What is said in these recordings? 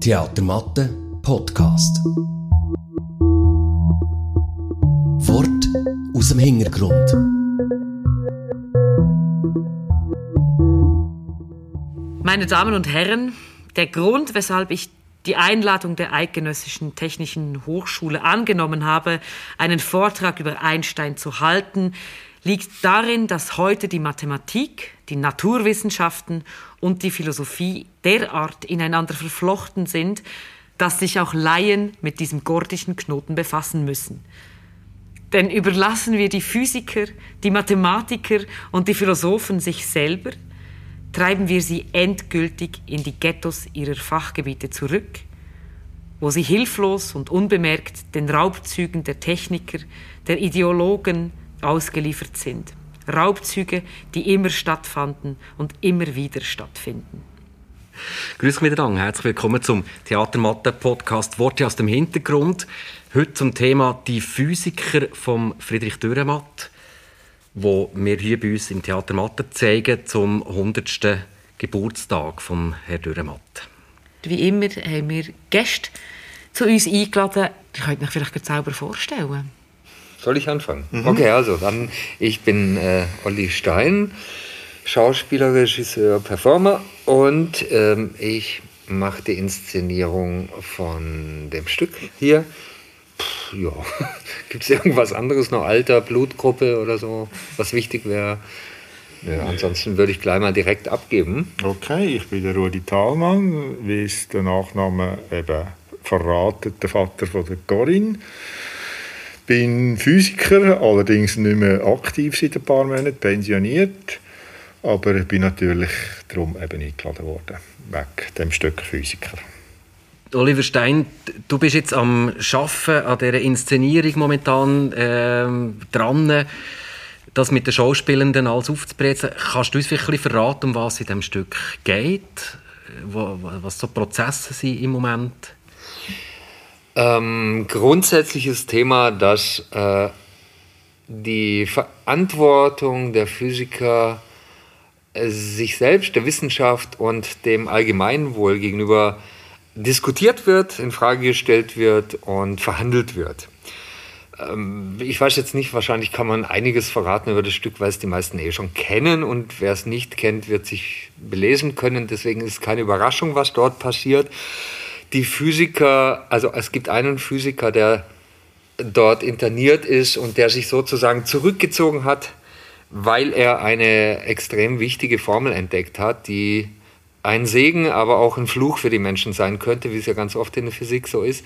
Theatermatte Podcast. Wort aus dem Hintergrund. Meine Damen und Herren, der Grund, weshalb ich die Einladung der Eidgenössischen Technischen Hochschule angenommen habe, einen Vortrag über Einstein zu halten, liegt darin, dass heute die Mathematik, die Naturwissenschaften und die Philosophie derart ineinander verflochten sind, dass sich auch Laien mit diesem gordischen Knoten befassen müssen. Denn überlassen wir die Physiker, die Mathematiker und die Philosophen sich selber, treiben wir sie endgültig in die Ghettos ihrer Fachgebiete zurück, wo sie hilflos und unbemerkt den Raubzügen der Techniker, der Ideologen, ausgeliefert sind. Raubzüge, die immer stattfanden und immer wieder stattfinden. Grüß euch miteinander. Herzlich willkommen zum Theatermatte-Podcast Worte aus dem Hintergrund. Heute zum Thema die Physiker von Friedrich Dürrematt, wo wir hier bei uns im Theater Matte zeigen zum 100. Geburtstag von Herrn Dürrematt. Wie immer haben wir Gäste zu uns eingeladen. Ihr könnt euch vielleicht selber vorstellen. Soll ich anfangen? Mhm. Okay, also dann, ich bin äh, Olli Stein, Schauspieler, Regisseur, Performer und ähm, ich mache die Inszenierung von dem Stück hier. Ja, gibt es irgendwas anderes noch? Alter, Blutgruppe oder so, was wichtig wäre? Ja, ansonsten würde ich gleich mal direkt abgeben. Okay, ich bin der Rudi Thalmann, wie es der Nachname eben verratet, der Vater von der Corinne bin Physiker, allerdings nicht mehr aktiv seit ein paar Monaten, pensioniert. Aber ich bin natürlich darum eben eingeladen worden, wegen dem Stück Physiker. Oliver Stein, du bist jetzt am Schaffen an dieser Inszenierung momentan äh, dran, das mit den Schauspielenden alles aufzubrechen. Kannst du uns vielleicht ein bisschen verraten, um was in diesem Stück geht? Was so Prozesse sind im Moment? Ähm, grundsätzliches Thema, dass äh, die Verantwortung der Physiker äh, sich selbst, der Wissenschaft und dem Allgemeinwohl gegenüber diskutiert wird, in Frage gestellt wird und verhandelt wird. Ähm, ich weiß jetzt nicht, wahrscheinlich kann man einiges verraten über das Stück, weil es die meisten eh schon kennen und wer es nicht kennt, wird sich belesen können. Deswegen ist es keine Überraschung, was dort passiert die Physiker, also es gibt einen Physiker, der dort interniert ist und der sich sozusagen zurückgezogen hat, weil er eine extrem wichtige Formel entdeckt hat, die ein Segen, aber auch ein Fluch für die Menschen sein könnte, wie es ja ganz oft in der Physik so ist.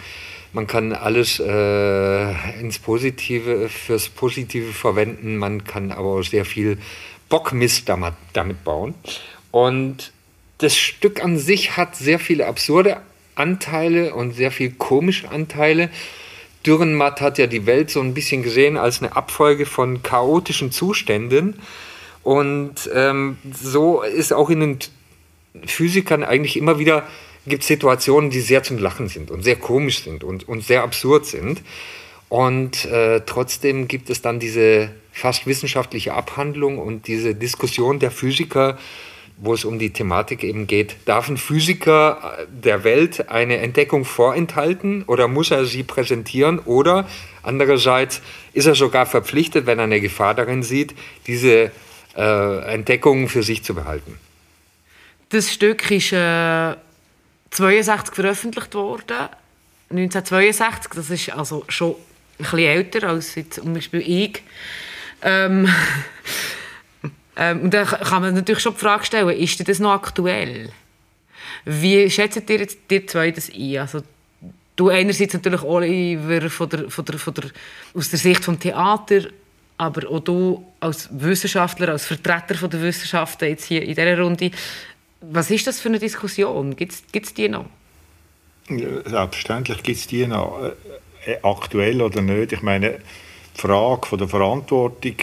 Man kann alles äh, ins Positive, fürs Positive verwenden, man kann aber auch sehr viel Bockmist damit, damit bauen. Und das Stück an sich hat sehr viele absurde Anteile und sehr viel komische Anteile. Dürrenmatt hat ja die Welt so ein bisschen gesehen als eine Abfolge von chaotischen Zuständen. Und ähm, so ist auch in den Physikern eigentlich immer wieder gibt Situationen, die sehr zum Lachen sind und sehr komisch sind und, und sehr absurd sind. Und äh, trotzdem gibt es dann diese fast wissenschaftliche Abhandlung und diese Diskussion der Physiker wo es um die Thematik eben geht, darf ein Physiker der Welt eine Entdeckung vorenthalten oder muss er sie präsentieren oder andererseits ist er sogar verpflichtet, wenn er eine Gefahr darin sieht, diese äh, Entdeckungen für sich zu behalten. Das Stück ist äh, 62 veröffentlicht worden, 1962, das ist also schon ein bisschen älter als zum Beispiel ich. Ähm, Ähm, und da kann man natürlich schon die Frage stellen, ist das noch aktuell? Wie schätzt ihr jetzt die zwei das ein? Also, du einerseits natürlich Oliver von der, von der, von der, aus der Sicht des Theater, aber auch du als Wissenschaftler, als Vertreter der Wissenschaften jetzt hier in dieser Runde. Was ist das für eine Diskussion? Gibt es die noch? Selbstverständlich gibt es die noch. Äh, äh, aktuell oder nicht. Ich meine, die Frage von der Verantwortung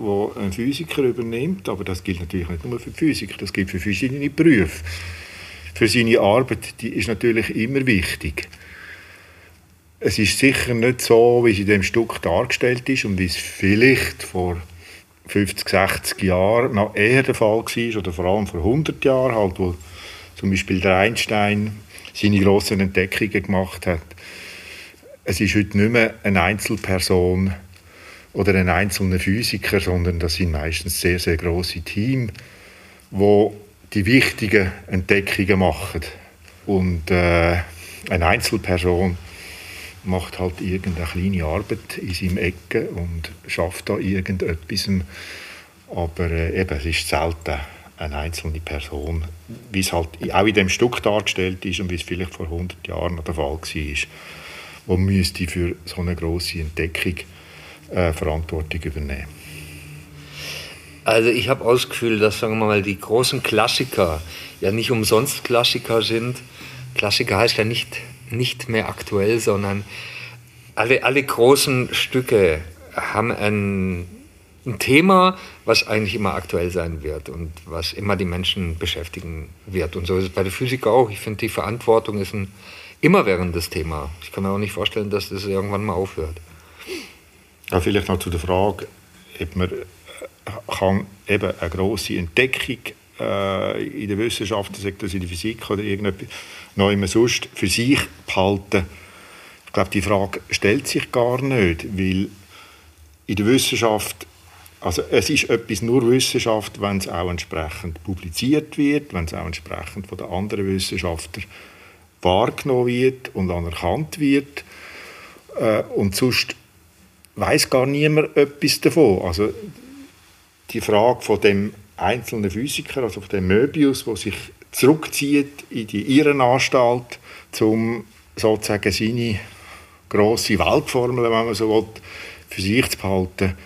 wo ein Physiker übernimmt, aber das gilt natürlich nicht nur für Physiker, das gilt für verschiedene Berufe. Für seine Arbeit, die ist natürlich immer wichtig. Es ist sicher nicht so, wie es in dem Stück dargestellt ist und wie es vielleicht vor 50, 60 Jahren noch eher der Fall war, oder vor allem vor 100 Jahren, halt, wo zum Beispiel der Einstein seine grossen Entdeckungen gemacht hat. Es ist heute nicht mehr eine Einzelperson oder ein einzelner Physiker, sondern das sind meistens sehr, sehr große Teams, wo die wichtigen Entdeckungen machen. Und äh, eine Einzelperson macht halt irgendeine kleine Arbeit in seinem Ecke und schafft da irgendetwas. Aber äh, eben, es ist selten eine einzelne Person, wie es halt auch in dem Stück dargestellt ist und wie es vielleicht vor 100 Jahren der Fall war, wo müsste für so eine große Entdeckung äh, Verantwortung übernehmen. Also ich habe auch das Gefühl, dass sagen wir mal die großen Klassiker ja nicht umsonst Klassiker sind. Klassiker heißt ja nicht nicht mehr aktuell, sondern alle, alle großen Stücke haben ein, ein Thema, was eigentlich immer aktuell sein wird und was immer die Menschen beschäftigen wird. Und so ist es bei der Physik auch. Ich finde, die Verantwortung ist ein immerwährendes Thema. Ich kann mir auch nicht vorstellen, dass das irgendwann mal aufhört. Ja, vielleicht noch zu der Frage, ob man äh, kann eben eine grosse Entdeckung äh, in der Wissenschaft, sei das in der Physik oder irgendetwas, noch immer sonst für sich behalten. Ich glaube, die Frage stellt sich gar nicht, weil in der Wissenschaft, also es ist etwas nur Wissenschaft, wenn es auch entsprechend publiziert wird, wenn es auch entsprechend von den anderen Wissenschaftlern wahrgenommen wird und anerkannt wird. Äh, und sonst weiß gar niemand etwas davon. Also die Frage von dem einzelnen Physiker, also von dem Möbius, der sich zurückzieht in die Irrenanstalt, um sozusagen seine grosse Weltformel, wenn man so will, für sich zu behalten,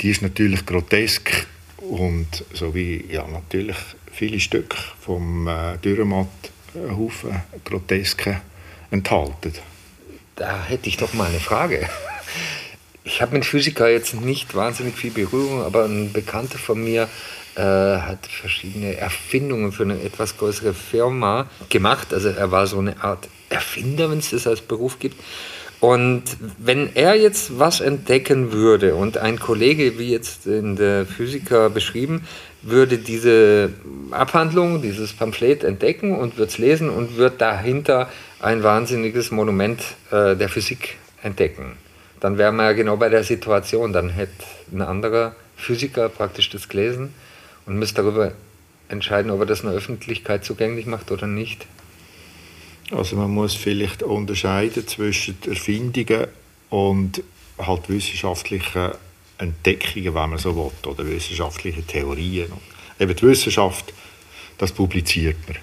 die ist natürlich grotesk und so wie ja, natürlich viele Stücke vom äh, Dürrematt einen Haufen Grotesken enthalten. Da hätte ich doch mal eine Frage. Ich habe mit Physiker jetzt nicht wahnsinnig viel Berührung, aber ein Bekannter von mir äh, hat verschiedene Erfindungen für eine etwas größere Firma gemacht. Also er war so eine Art Erfinder, wenn es das als Beruf gibt. Und wenn er jetzt was entdecken würde und ein Kollege, wie jetzt in der Physiker beschrieben, würde diese Abhandlung, dieses Pamphlet entdecken und würde es lesen und würde dahinter ein wahnsinniges Monument äh, der Physik entdecken. Dann wären wir ja genau bei der Situation. Dann hätte ein anderer Physiker praktisch das gelesen und müsste darüber entscheiden, ob er das in der Öffentlichkeit zugänglich macht oder nicht. Also man muss vielleicht unterscheiden zwischen Erfindungen und halt wissenschaftlichen Entdeckungen, wenn man so will, oder wissenschaftlichen Theorien. Eben die Wissenschaft, das publiziert man.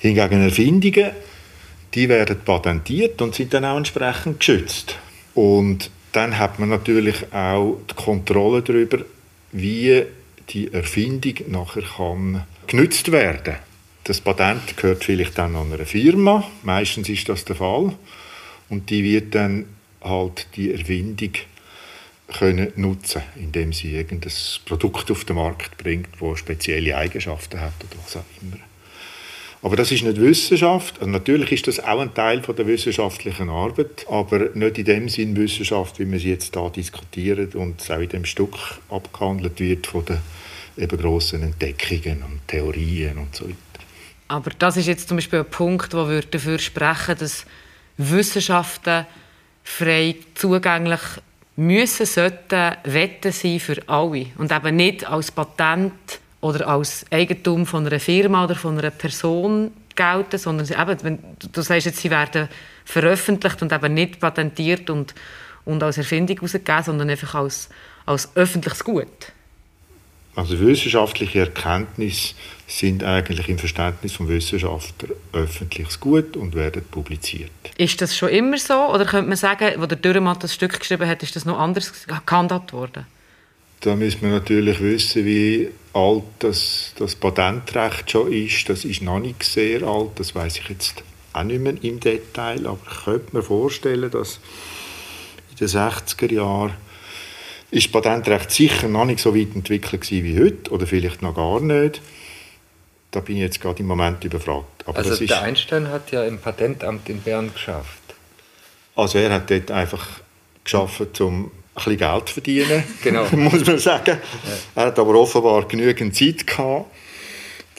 Hingegen Erfindungen, die werden patentiert und sind dann auch entsprechend geschützt. Und dann hat man natürlich auch die Kontrolle darüber, wie die Erfindung nachher kann genützt werden. Das Patent gehört vielleicht dann an eine Firma, meistens ist das der Fall, und die wird dann halt die Erfindung können nutzen, indem sie irgendein Produkt auf den Markt bringt, das spezielle Eigenschaften hat oder was auch immer. Aber das ist nicht Wissenschaft. Also natürlich ist das auch ein Teil von der wissenschaftlichen Arbeit, aber nicht in dem Sinn Wissenschaft, wie wir sie jetzt da diskutieren und es auch in dem Stück abgehandelt wird von den eben grossen Entdeckungen und Theorien und so weiter. Aber das ist jetzt zum Beispiel ein Punkt, wir dafür sprechen, dass Wissenschaften frei zugänglich müssen, sollten, wetten sein für alle und eben nicht als Patent oder als Eigentum von einer Firma oder von einer Person gelten, sondern sie, eben, wenn du sagst jetzt, sie werden veröffentlicht und eben nicht patentiert und, und als Erfindung herausgegeben, sondern einfach als, als öffentliches Gut. Also wissenschaftliche Erkenntnisse sind eigentlich im Verständnis vom Wissenschaftler öffentliches Gut und werden publiziert. Ist das schon immer so? Oder könnte man sagen, wo der Dürrematt das Stück geschrieben hat, ist das noch anders gehandhabt worden? Da müssen wir natürlich wissen, wie alt das, das Patentrecht schon ist. Das ist noch nicht sehr alt, das weiß ich jetzt auch nicht mehr im Detail, aber ich könnte mir vorstellen, dass in den 60er Jahren ist das Patentrecht sicher noch nicht so weit entwickelt wie heute oder vielleicht noch gar nicht. Da bin ich jetzt gerade im Moment überfragt. Aber also der Einstein hat ja im Patentamt in Bern geschafft. Also er hat dort einfach geschaffen, um bisschen Geld verdienen, Genau. muss man sagen. Er hat aber offenbar genügend Zeit gehabt,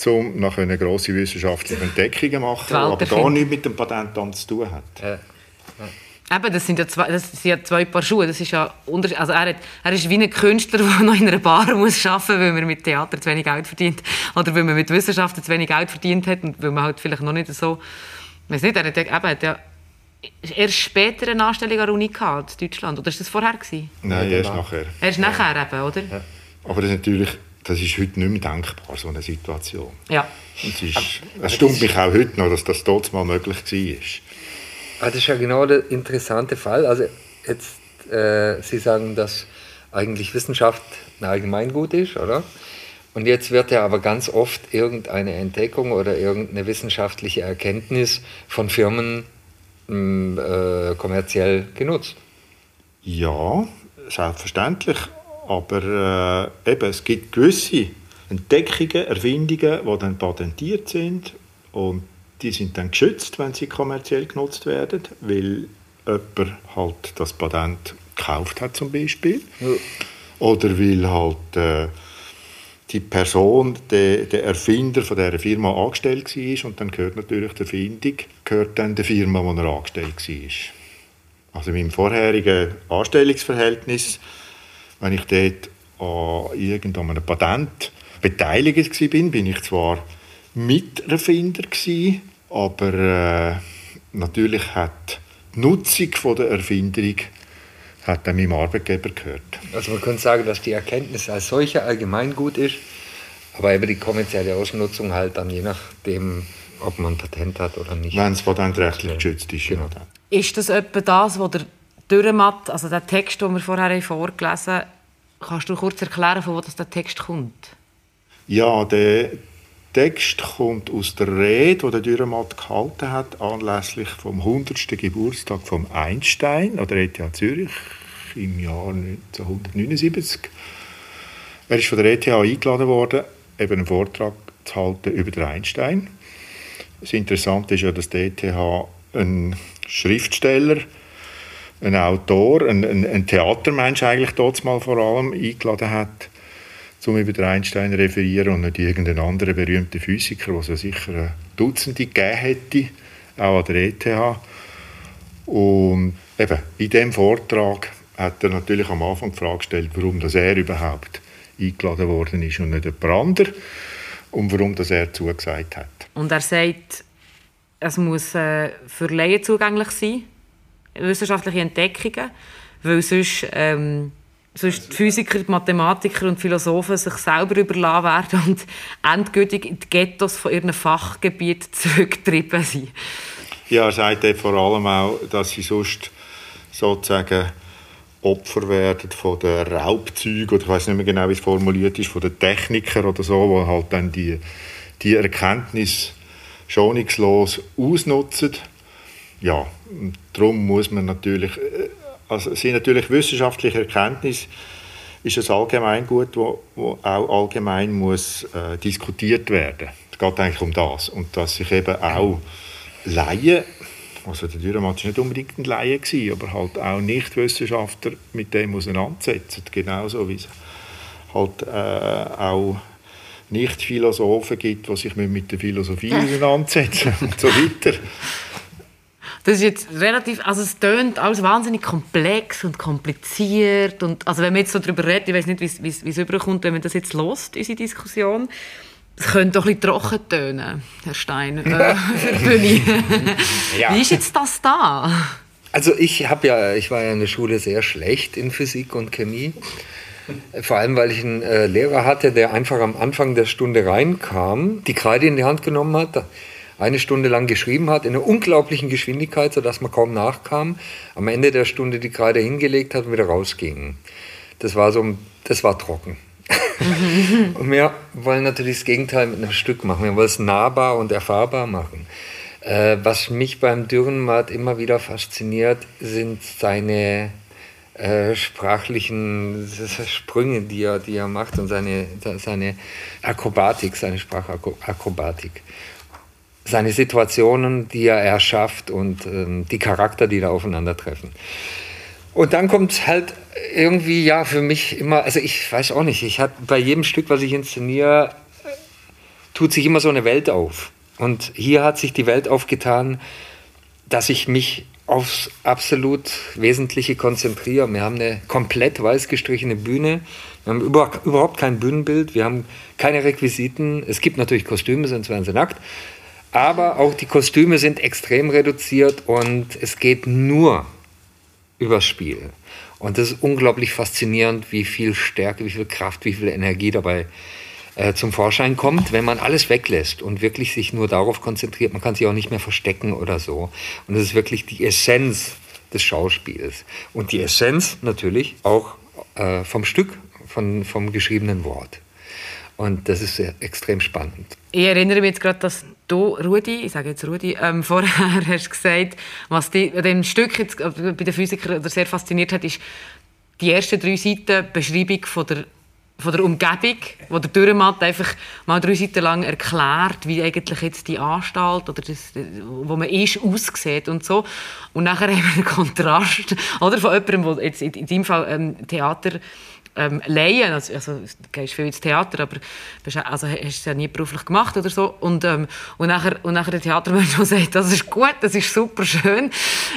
um nachher eine grosse wissenschaftliche Entdeckungen zu machen, Die aber gar nichts mit dem Patentamt zu tun hat. Äh, Eben, das sind ja zwei, das sind ja zwei Paar Schuhe. Das ist ja also er, hat, er ist wie ein Künstler, der noch in einer Bar muss arbeiten, weil man mit Theater zu wenig Geld verdient oder weil man mit Wissenschaften zu wenig Geld verdient hat und weil man halt vielleicht noch nicht so, ich weiß nicht, er hat, ja- eben, hat ja erst später eine Anstellung an der Uni gehabt, in Deutschland. Oder ist das vorher gewesen? Nein, erst nachher. Erst nachher eben, oder? Aber das ist natürlich, das ist heute nicht mehr denkbar, so eine Situation. Ja. Es, ist, es stimmt mich auch heute noch, dass das dort mal möglich war. Ah, das ist ja genau der interessante Fall. Also jetzt, äh, Sie sagen, dass eigentlich Wissenschaft ein Allgemeingut ist, oder? Und jetzt wird ja aber ganz oft irgendeine Entdeckung oder irgendeine wissenschaftliche Erkenntnis von Firmen mh, äh, kommerziell genutzt. Ja, selbstverständlich. Aber äh, eben, es gibt gewisse Entdeckungen, Erfindungen, die dann patentiert sind. Und die sind dann geschützt, wenn sie kommerziell genutzt werden, weil jemand halt das Patent gekauft hat zum Beispiel. Oder weil halt äh, die Person, der, der Erfinder von dieser Firma angestellt war und dann gehört natürlich die Erfindung gehört dann der Firma, wo er angestellt war. Also in meinem vorherigen Anstellungsverhältnis, wenn ich dort an irgendeinem Patent beteiligt war, bin, ich zwar Miterfinder aber äh, natürlich hat die Nutzung von der Erfinderung hat dann meinem Arbeitgeber gehört. Also man könnte sagen, dass die Erkenntnis als solche allgemeingut ist, aber eben die kommerzielle Ausnutzung halt dann je nachdem, ob man ein Patent hat oder nicht. Wenn es patentrechtlich geschützt ist. Genau. Ja, dann. Ist das etwa das, was der Dürrematt, also der Text, den wir vorher vorgelesen haben, kannst du kurz erklären, von wo das der Text kommt? Ja, der Text kommt aus der Rede, die der Dürrematt gehalten hat, anlässlich vom 100. Geburtstag von Einstein an der ETH Zürich im Jahr 1979. Er ist von der ETH eingeladen worden, eben einen Vortrag zu halten über den Einstein. Das Interessante ist ja, dass die ETH einen Schriftsteller, einen Autor, einen, einen, Theatermensch eigentlich dort mal vor allem eingeladen hat, um über den Einstein referieren und nicht irgendeinen anderen berühmten Physiker, es ja sicher Dutzende gegeben hätte, auch an der ETH. Und eben, in diesem Vortrag hat er natürlich am Anfang die Frage gestellt, warum das er überhaupt eingeladen worden ist und nicht jemand anderer und warum das er zugesagt hat. Und er sagt, es muss äh, für Laien zugänglich sein, wissenschaftliche Entdeckungen, weil sonst, ähm, sonst Physiker, Mathematiker und Philosophen sich selber überlassen werden und endgültig in die Ghettos von ihren Fachgebieten zurückgetrieben sind. Ja, er sagt eben vor allem auch, dass sie sonst sozusagen Opfer werden von den Raubzeugen, oder ich weiß nicht mehr genau, wie es formuliert ist, von den Technikern oder so, die halt dann die, die Erkenntnis schonungslos ausnutzen. Ja, darum muss man natürlich, äh, also sind natürlich wissenschaftliche Erkenntnisse, ist ein Allgemeingut, wo, wo auch allgemein muss äh, diskutiert werden. Es geht eigentlich um das und dass sich eben auch Laien, also der Dürrematt war nicht unbedingt ein Laie, gewesen, aber halt auch Nichtwissenschaftler mit dem auseinandersetzen, genauso wie es halt äh, auch Nicht-Philosophen gibt, die sich mit der Philosophie auseinandersetzen und so weiter. Das ist jetzt relativ, also es tönt alles wahnsinnig komplex und kompliziert und also wenn man jetzt so darüber redet, ich weiß nicht, wie es- rüberkommt, wenn man das jetzt lost, unsere Diskussion, es könnte doch ein bisschen trocken tönen, Herr Stein, äh, für die Bühne. Wie ist jetzt das da? Also ich habe ja, ich war ja in der Schule sehr schlecht in Physik und Chemie. Vor allem, weil ich einen äh, Lehrer hatte, der einfach am Anfang der Stunde reinkam, die Kreide in die Hand genommen hat, eine Stunde lang geschrieben hat, in einer unglaublichen Geschwindigkeit, sodass man kaum nachkam, am Ende der Stunde die Kreide hingelegt hat und wieder rausging. Das war so, das war trocken. und wir wollen natürlich das Gegenteil mit einem Stück machen. Wir wollen es nahbar und erfahrbar machen. Äh, was mich beim Dürrenmatt immer wieder fasziniert, sind seine äh, sprachlichen Sprünge, die er, die er macht und seine, seine Akrobatik, seine Sprachakrobatik. Seine Situationen, die er erschafft und ähm, die Charakter, die da aufeinandertreffen. Und dann kommt halt irgendwie, ja, für mich immer, also ich weiß auch nicht, ich hatte bei jedem Stück, was ich inszeniere, tut sich immer so eine Welt auf. Und hier hat sich die Welt aufgetan, dass ich mich aufs absolut Wesentliche konzentriere. Wir haben eine komplett weiß gestrichene Bühne. Wir haben überhaupt kein Bühnenbild. Wir haben keine Requisiten. Es gibt natürlich Kostüme, sonst wären sie nackt. Aber auch die Kostüme sind extrem reduziert und es geht nur übers Spiel. Und das ist unglaublich faszinierend, wie viel Stärke, wie viel Kraft, wie viel Energie dabei äh, zum Vorschein kommt, wenn man alles weglässt und wirklich sich nur darauf konzentriert. Man kann sich auch nicht mehr verstecken oder so. Und das ist wirklich die Essenz des Schauspiels. Und die Essenz natürlich auch äh, vom Stück, von, vom geschriebenen Wort. Und das ist extrem spannend. Ich erinnere mich jetzt gerade, dass du, Rudi, ich sage jetzt Rudi, ähm, vorher hast gesagt, was dich dem Stück jetzt äh, bei den Physikern sehr fasziniert hat, ist die ersten drei Seiten Beschreibung von der von der Umgebung, wo der Dürrematt einfach mal drei Seiten lang erklärt, wie eigentlich jetzt die Anstalt oder das, wo man ist, aussieht und so. Und nachher haben wir einen Kontrast oder, von jemandem, der jetzt in, in deinem Fall ähm, Theater ähm, leihen. Also, also du gehst viel ins Theater, aber bist, also, hast es ja nie beruflich gemacht oder so. Und, ähm, und, nachher, und nachher der Theatermensch, der sagt, das ist gut, das ist super schön.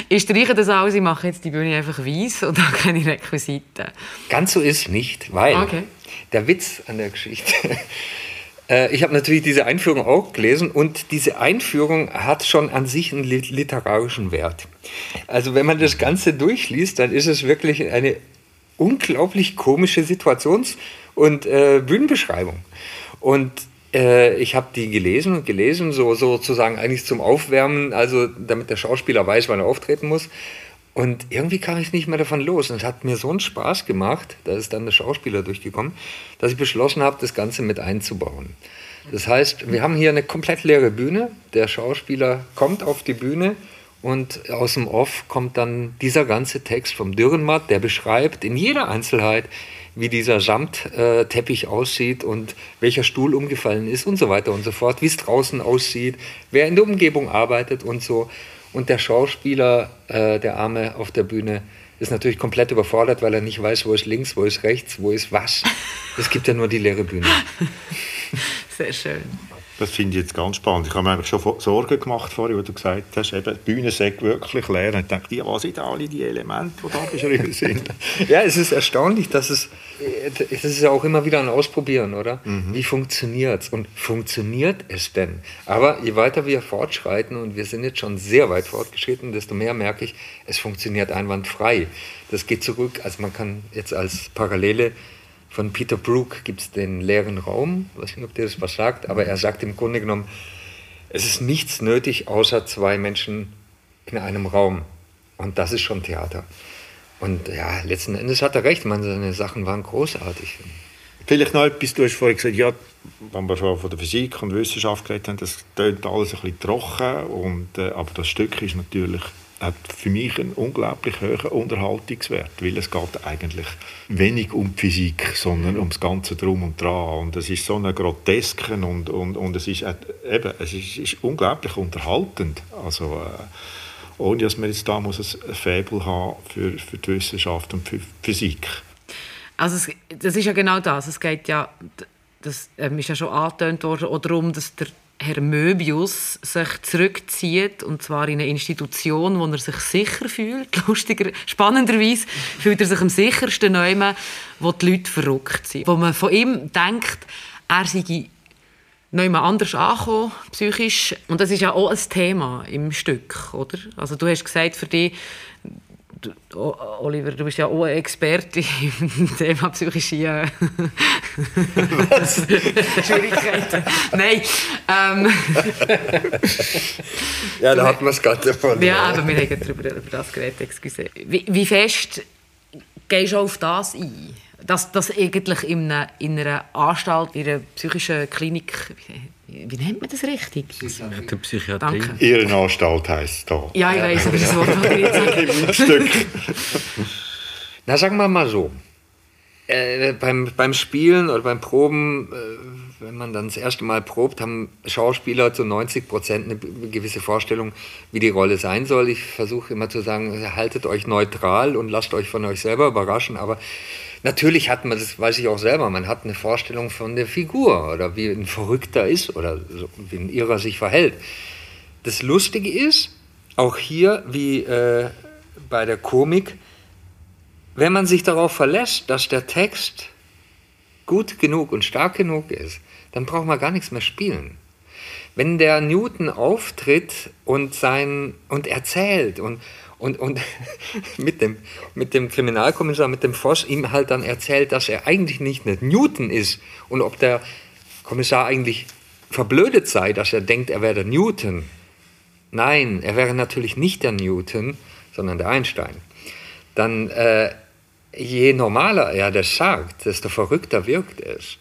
Ich streiche das alles, ich mache jetzt die Bühne einfach weiss und habe keine Requisiten. Ganz so ist es nicht, weil okay. der Witz an der Geschichte... Äh, ich habe natürlich diese Einführung auch gelesen und diese Einführung hat schon an sich einen literarischen Wert. Also wenn man das Ganze durchliest, dann ist es wirklich eine unglaublich komische Situations- und äh, Bühnenbeschreibung. Und äh, ich habe die gelesen und gelesen, so, sozusagen eigentlich zum Aufwärmen, also damit der Schauspieler weiß, wann er auftreten muss. Und irgendwie kam ich nicht mehr davon los. Und es hat mir so einen Spaß gemacht, da ist dann der Schauspieler durchgekommen, dass ich beschlossen habe, das Ganze mit einzubauen. Das heißt, wir haben hier eine komplett leere Bühne. Der Schauspieler kommt auf die Bühne und aus dem Off kommt dann dieser ganze Text vom Dürrenmatt, der beschreibt in jeder Einzelheit, wie dieser Samtteppich aussieht und welcher Stuhl umgefallen ist und so weiter und so fort, wie es draußen aussieht, wer in der Umgebung arbeitet und so. Und der Schauspieler, äh, der Arme auf der Bühne, ist natürlich komplett überfordert, weil er nicht weiß, wo ist links, wo ist rechts, wo ist was. Es gibt ja nur die leere Bühne. Sehr schön. Das finde ich jetzt ganz spannend. Ich habe mir eigentlich schon Sorgen gemacht vorhin, wo du gesagt hast, eben, die Bühne sagt wirklich leer. Und ich denke, ja, was sind alle die Elemente, die da beschrieben sind? ja, es ist erstaunlich, dass es, es ist ja auch immer wieder ein Ausprobieren, oder? Mhm. Wie funktioniert es? Und funktioniert es denn? Aber je weiter wir fortschreiten, und wir sind jetzt schon sehr weit fortgeschritten, desto mehr merke ich, es funktioniert einwandfrei. Das geht zurück, also man kann jetzt als Parallele von Peter Brook gibt es den leeren Raum. Ich weiß nicht, ob der das was sagt, aber er sagt im Grunde genommen, es ist nichts nötig außer zwei Menschen in einem Raum. Und das ist schon Theater. Und ja, letzten Endes hat er recht, man, seine Sachen waren großartig. Vielleicht noch etwas, du hast vorhin gesagt, ja, wenn wir schon von der Physik und Wissenschaft geredet haben, das tönt alles ein bisschen trocken, und, äh, aber das Stück ist natürlich hat für mich einen unglaublich hohen Unterhaltungswert, weil es geht eigentlich wenig um die Physik, sondern um das Ganze drum und dran. Und es ist so eine Grotesken und, und, und es ist eben, es ist, ist unglaublich unterhaltend. Also, äh, ohne dass man jetzt da muss ein Faible haben für, für die Wissenschaft und für Physik. Also es, das ist ja genau das. Es geht ja, das ähm, ist ja schon angetönt worden, auch darum, dass der Herr Möbius sich zurückzieht, und zwar in eine Institution, wo er sich sicher fühlt. Lustiger, spannenderweise fühlt er sich am sichersten nehmen, wo die Leute verrückt sind. Wo man von ihm denkt, er sei jemand anders angekommen, psychisch. Und das ist ja auch ein Thema im Stück, oder? Also du hast gesagt, für dich Oliver, du bist ja auch ein Experte im Thema psychische Schwierigkeiten. Nein. Ähm. ja, da hat man es gerade davon. Ja, aber wir haben darüber, über das geredet, excuse. Wie, wie fest gehst du auf das ein? Dass das eigentlich in einer, in einer Anstalt, in einer psychischen Klinik wie nennt man das richtig? Psychiatrie. Psychiatrie. Danke. Ehrenanstalt heisst es da. Ja, ich weiß, aber das Wort wollte ich nicht sagen. Na, sagen wir mal so. äh, beim, beim Spielen oder beim Proben, äh, wenn man dann das erste Mal probt, haben Schauspieler zu 90 Prozent eine gewisse Vorstellung, wie die Rolle sein soll. Ich versuche immer zu sagen, haltet euch neutral und lasst euch von euch selber überraschen. Aber natürlich hat man, das weiß ich auch selber, man hat eine Vorstellung von der Figur oder wie ein Verrückter ist oder so, wie ein Irrer sich verhält. Das Lustige ist, auch hier wie äh, bei der Komik, wenn man sich darauf verlässt, dass der Text gut genug und stark genug ist, dann braucht man gar nichts mehr spielen. Wenn der Newton auftritt und, sein, und erzählt und, und, und mit, dem, mit dem Kriminalkommissar, mit dem Voss, ihm halt dann erzählt, dass er eigentlich nicht mehr Newton ist und ob der Kommissar eigentlich verblödet sei, dass er denkt, er wäre der Newton. Nein, er wäre natürlich nicht der Newton, sondern der Einstein. Dann äh, je normaler er das sagt, desto verrückter wirkt es.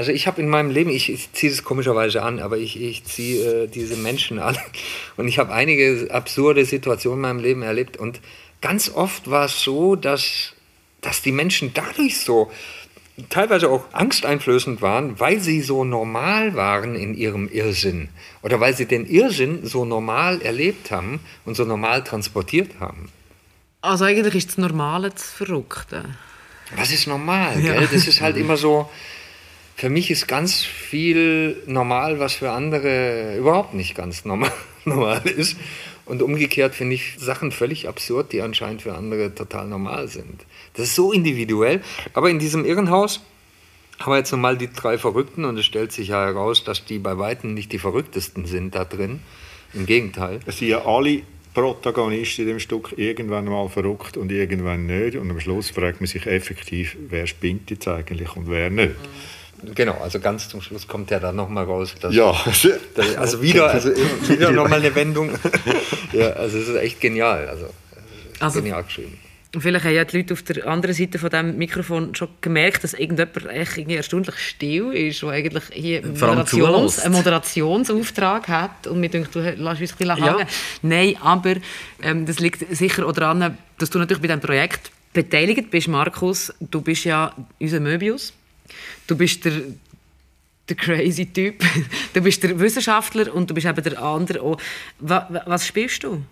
Also ich habe in meinem Leben, ich, ich ziehe es komischerweise an, aber ich, ich ziehe äh, diese Menschen an und ich habe einige absurde Situationen in meinem Leben erlebt und ganz oft war es so, dass, dass die Menschen dadurch so teilweise auch angsteinflößend waren, weil sie so normal waren in ihrem Irrsinn oder weil sie den Irrsinn so normal erlebt haben und so normal transportiert haben. Also eigentlich ist das Normale das Verrückte. Was ist normal? Ja. Gell? Das ist halt immer so. Für mich ist ganz viel normal, was für andere überhaupt nicht ganz normal, normal ist. Und umgekehrt finde ich Sachen völlig absurd, die anscheinend für andere total normal sind. Das ist so individuell. Aber in diesem Irrenhaus haben wir jetzt nochmal die drei Verrückten und es stellt sich ja heraus, dass die bei Weitem nicht die verrücktesten sind da drin. Im Gegenteil. Es sind ja alle Protagonist in dem Stück irgendwann mal verrückt und irgendwann nicht. Und am Schluss fragt man sich effektiv, wer spinnt jetzt eigentlich und wer nicht. Genau, also ganz zum Schluss kommt ja dann nochmal raus. Dass, ja. Dass, also wieder, also wieder nochmal eine Wendung. ja, also es ist echt genial. Also, also genial geschrieben. Vielleicht haben ja die Leute auf der anderen Seite von dem Mikrofon schon gemerkt, dass irgendjemand echt irgendwie erstaunlich still ist, der eigentlich hier Moderations, einen Moderationsauftrag hat und mir denkt, du lässt uns ein bisschen hängen. Ja. Nein, aber ähm, das liegt sicher auch daran, dass du natürlich bei diesem Projekt beteiligt bist, Markus. Du bist ja unser Möbius. Du bist der der crazy Typ. Du bist der Wissenschaftler und du bist eben der andere auch. Was spielst du?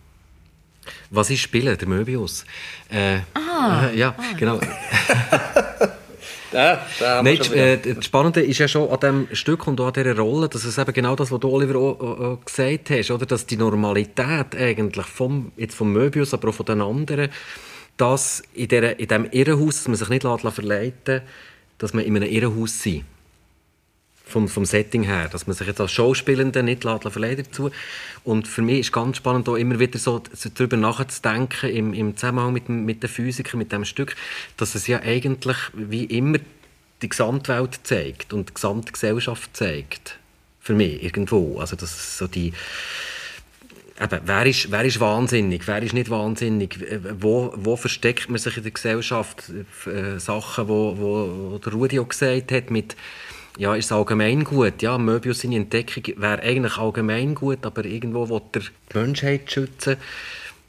Was ich spiele, der Möbius. Äh, ah. Äh, ja, ah. genau. Da Nein, äh, das Spannende ist ja schon an diesem Stück und auch an dieser Rolle, dass es eben genau das, was du, Oliver, auch, auch gesagt hast, oder? dass die Normalität eigentlich vom, jetzt vom Möbius, aber auch von den anderen, dass in, dieser, in diesem Irrenhaus, dass man sich nicht verleiten lässt, dass man in einem Irrenhaus sein vom, vom Setting her, dass man sich jetzt als Schauspielende nicht verleihen dazu. Und für mich ist ganz spannend, auch immer wieder so, darüber nachzudenken, im, im Zusammenhang mit, mit den Physikern, mit dem Stück, dass es ja eigentlich wie immer die Gesamtwelt zeigt und die gesamte Gesellschaft zeigt. Für mich irgendwo. Also das ist so die Eben, wer, ist, wer ist wahnsinnig, wer ist nicht wahnsinnig, wo, wo versteckt man sich in der Gesellschaft, äh, Sachen, wo, wo, wo der Rudi auch gesagt hat, mit ja, ist allgemein gut. Ja, Möbius seine Entdeckung wäre eigentlich allgemein gut, aber irgendwo will er die Menschheit schützen.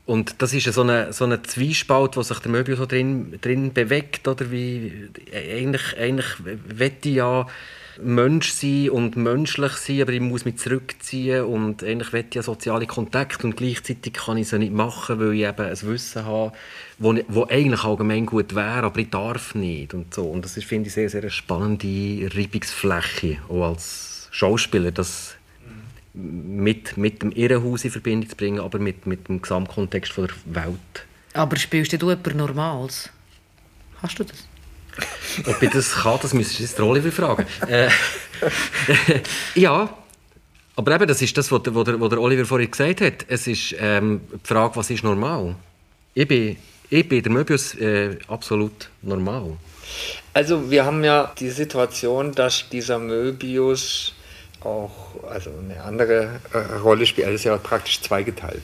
Und das ist so eine, so eine Zwiespalt, wo sich der Möbius so drin, drin bewegt. Oder wie, eigentlich, eigentlich wette ja Mensch sein und menschlich sein, aber ich muss mich zurückziehen und eigentlich will ja soziale Kontakte und gleichzeitig kann ich sie nicht machen, weil ich eben ein Wissen habe, wo, wo eigentlich allgemein gut wäre, aber ich darf nicht und so. Und das ist, finde ich, sehr, sehr eine spannende Reibungsfläche, auch als Schauspieler, das mit, mit dem Irrenhaus in Verbindung zu bringen, aber mit, mit dem Gesamtkontext von der Welt. Aber spielst du etwas Normales? Hast du das? Ob ich das kann, das müsstest du jetzt Oliver fragen. Äh, ja, aber eben, das ist das, was der, was der Oliver vorhin gesagt hat. Es ist ähm, die Frage, was ist normal? Ich bin, ich bin der Möbius äh, absolut normal. Also wir haben ja die Situation, dass dieser Möbius auch also eine andere äh, Rolle spielt. Er ist ja praktisch zweigeteilt.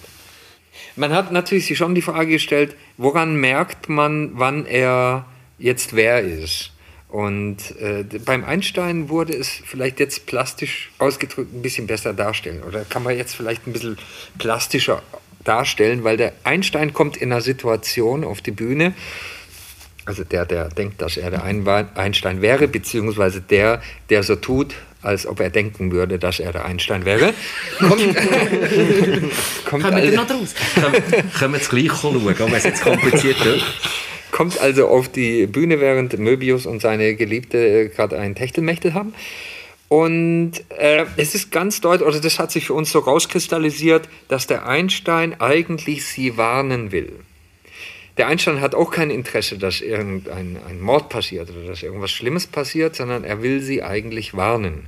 Man hat natürlich sich schon die Frage gestellt, woran merkt man, wann er jetzt wer ist. Und äh, beim Einstein wurde es vielleicht jetzt plastisch ausgedrückt ein bisschen besser darstellen. Oder kann man jetzt vielleicht ein bisschen plastischer darstellen, weil der Einstein kommt in einer Situation auf die Bühne, also der, der denkt, dass er der Einstein wäre, beziehungsweise der, der so tut, als ob er denken würde, dass er der Einstein wäre. Kommt, kommt Kommen wir noch draus? Können wir es gleich schauen, wenn es jetzt kompliziert wird? Kommt also auf die Bühne, während Möbius und seine Geliebte äh, gerade einen Techtelmechtel haben. Und äh, es ist ganz deutlich, oder das hat sich für uns so rauskristallisiert, dass der Einstein eigentlich sie warnen will. Der Einstein hat auch kein Interesse, dass irgendein ein Mord passiert oder dass irgendwas Schlimmes passiert, sondern er will sie eigentlich warnen.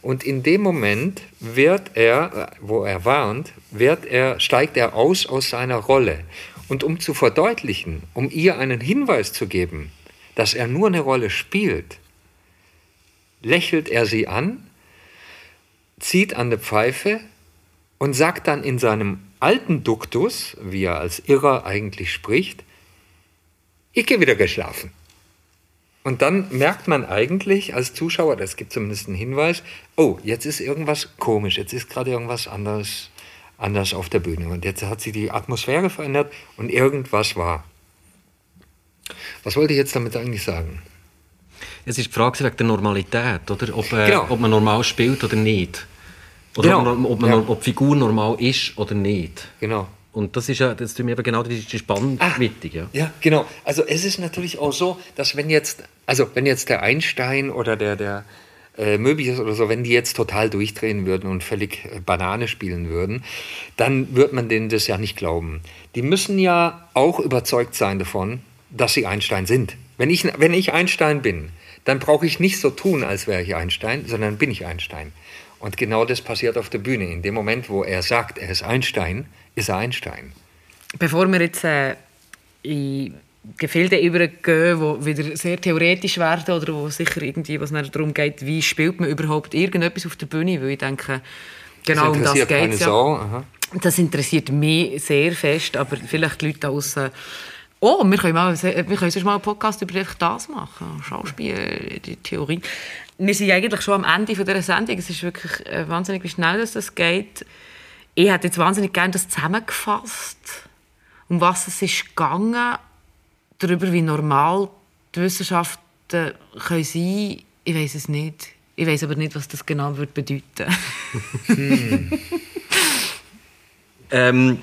Und in dem Moment wird er, wo er warnt, wird er, steigt er aus aus seiner Rolle. Und um zu verdeutlichen, um ihr einen Hinweis zu geben, dass er nur eine Rolle spielt, lächelt er sie an, zieht an der Pfeife und sagt dann in seinem alten Duktus, wie er als Irrer eigentlich spricht, ich gehe wieder geschlafen. Und dann merkt man eigentlich als Zuschauer, das gibt zumindest einen Hinweis, oh, jetzt ist irgendwas komisch, jetzt ist gerade irgendwas anderes, anders auf der Bühne. Und jetzt hat sich die Atmosphäre verändert und irgendwas war. Was wollte ich jetzt damit eigentlich sagen? Es ist die Frage wegen der Normalität, oder? Ob, äh, genau. ob man normal spielt oder nicht. Oder genau. ob, man, ja. ob die Figur normal ist oder nicht. Genau. Und das ist ja, das ist mir eben genau die, Spannwichtig, ah, ja. Ja, genau. Also es ist natürlich auch so, dass wenn jetzt, also wenn jetzt der Einstein oder der, der äh, Möbius oder so, wenn die jetzt total durchdrehen würden und völlig äh, Banane spielen würden, dann würde man denen das ja nicht glauben. Die müssen ja auch überzeugt sein davon, dass sie Einstein sind. Wenn ich, wenn ich Einstein bin, dann brauche ich nicht so tun, als wäre ich Einstein, sondern bin ich Einstein. Und genau das passiert auf der Bühne. In dem Moment, wo er sagt, er ist Einstein, ist er Einstein. Bevor wir jetzt äh, in Gefilde übergehen, die wieder sehr theoretisch werden oder wo sicher irgendwie was darum geht, wie spielt man überhaupt irgendetwas auf der Bühne, weil ich denke, genau das um das geht es ja. Das interessiert mich sehr fest, aber vielleicht die Leute da draussen Oh, wir können, mal, wir können sonst mal einen Podcast über das machen. Schauspiel, die Theorie. Wir sind eigentlich schon am Ende dieser Sendung. Es ist wirklich äh, wahnsinnig, wie schnell das geht. Ich hätte jetzt wahnsinnig gerne das zusammengefasst, um was es ist gegangen, darüber, wie normal die Wissenschaften können sein Ich weiß es nicht. Ich weiß aber nicht, was das genau würde bedeuten hm. ähm,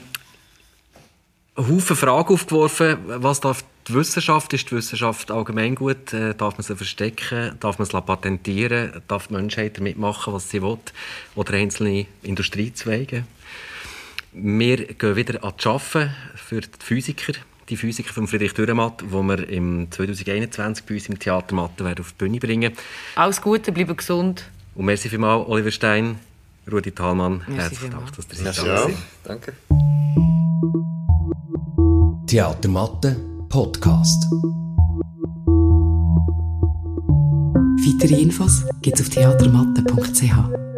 Haufen Fragen aufgeworfen. Was darf die Wissenschaft? Ist die Wissenschaft allgemein gut? Äh, darf man sie verstecken? Darf man sie patentieren? Darf die Menschheit damit machen, was sie will? Oder einzelne Industriezweige? Wir gehen wieder an die Arbeiten für die Physiker. Die Physiker von Friedrich Dürrematt, die wir im 2021 bei uns im Theater Mathe auf die Bühne bringen. Alles Gute, bleiben gesund. Und merci vielmals, Oliver Stein, Rudi Thalmann. Herzlichen Dank, dass ihr da ja, Danke. Theatermatte Podcast. Weitere Infos gibt's auf theatermatte.ch.